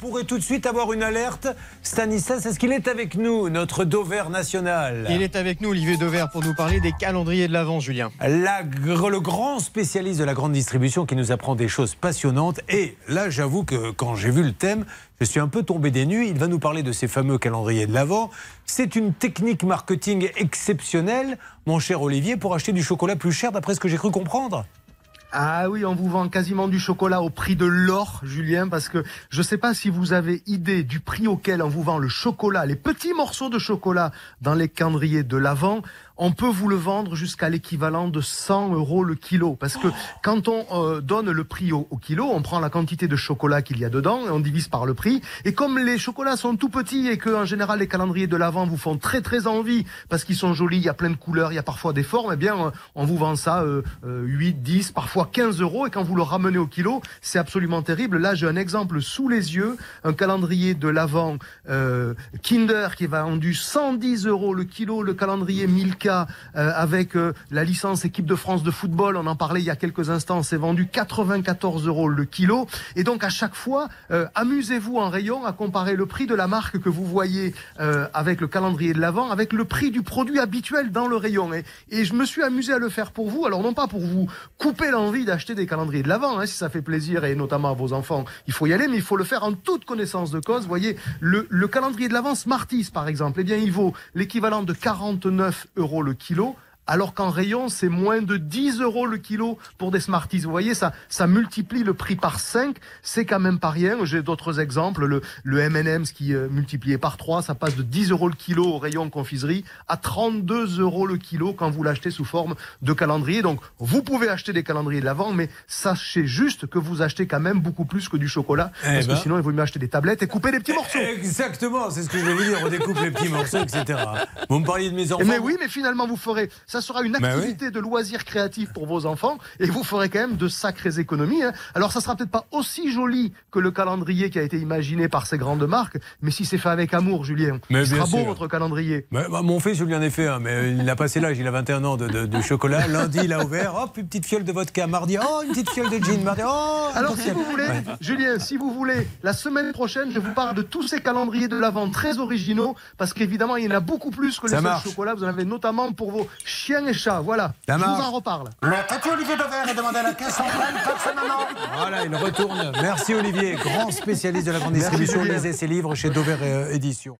pourrait tout de suite avoir une alerte. Stanislas, est-ce qu'il est avec nous, notre Dover national? Il est avec nous, Olivier Dover, pour nous parler des calendriers de l'Avent, Julien. La, le grand spécialiste de la grande distribution qui nous apprend des choses passionnantes. Et là, j'avoue que quand j'ai vu le thème, je suis un peu tombé des nues. Il va nous parler de ces fameux calendriers de l'Avent. C'est une technique marketing exceptionnelle, mon cher Olivier, pour acheter du chocolat plus cher, d'après ce que j'ai cru comprendre. Ah oui, on vous vend quasiment du chocolat au prix de l'or, Julien, parce que je ne sais pas si vous avez idée du prix auquel on vous vend le chocolat, les petits morceaux de chocolat dans les calendriers de l'Avent on peut vous le vendre jusqu'à l'équivalent de 100 euros le kilo. Parce que quand on euh, donne le prix au, kilo, on prend la quantité de chocolat qu'il y a dedans et on divise par le prix. Et comme les chocolats sont tout petits et que en général les calendriers de l'avant vous font très très envie parce qu'ils sont jolis, il y a plein de couleurs, il y a parfois des formes, eh bien on vous vend ça 8, 10, euh, parfois 15 euros. Et quand vous le ramenez au kilo, c'est absolument terrible. Là, j'ai un exemple sous les yeux, un calendrier de l'avant euh, Kinder qui va vendu 110 euros le kilo, le calendrier Milka euh, avec euh, la licence équipe de France de football, on en parlait il y a quelques instants, c'est vendu 94 euros le kilo. Et donc à chaque fois, euh, amusez-vous en rayon à comparer le prix de la marque que vous voyez avec le calendrier de l'avant, avec le prix du produit habituel dans le rayon. Et, et, je me suis amusé à le faire pour vous. Alors non pas pour vous couper l'envie d'acheter des calendriers de l'avant, hein, si ça fait plaisir et notamment à vos enfants, il faut y aller, mais il faut le faire en toute connaissance de cause. Vous voyez, le, le calendrier de l'avant Smarties par exemple, eh bien il vaut l'équivalent de 49 euros le kilo alors qu'en rayon, c'est moins de 10 euros le kilo pour des Smarties. Vous voyez, ça, ça multiplie le prix par 5. C'est quand même pas rien. J'ai d'autres exemples. Le, le M&M's qui euh, multiplié par 3, ça passe de 10 euros le kilo au rayon confiserie à 32 euros le kilo quand vous l'achetez sous forme de calendrier. Donc, vous pouvez acheter des calendriers de l'avant, mais sachez juste que vous achetez quand même beaucoup plus que du chocolat. Eh parce que ben. sinon, il vaut mieux acheter des tablettes et couper des petits morceaux. Exactement, c'est ce que je vais vous dire. On découpe les petits morceaux, etc. Vous me parliez de mes enfants. Mais oui, mais finalement, vous ferez ça sera une bah activité de loisirs créatifs pour vos enfants et vous ferez quand même de sacrées économies. Hein. Alors ça sera peut-être pas aussi joli que le calendrier qui a été imaginé par ces grandes marques, mais si c'est fait avec amour, Julien, mais sera beau votre calendrier. Bah, mon fils, je lui en ai fait un, mais il a passé l'âge, il a 21 ans de, chocolat. Lundi, il a ouvert, hop, une petite fiole de vodka. Mardi, oh, une petite fiole de gin. Mardi, oh, Alors si vous voulez, Julien, si vous voulez, la semaine prochaine, je vous parle de tous ces calendriers de l'avant très originaux, parce qu'évidemment, il y en a beaucoup plus que les chocolats. Vous en avez notamment pour vos chiens et chats. Voilà, je vous en reparle. Le Olivier Dover est demandé à la caisse centrale Voilà, il retourne. Merci Olivier, grand spécialiste de la grande distribution. Lisez ses livres chez Dover euh, Éditions.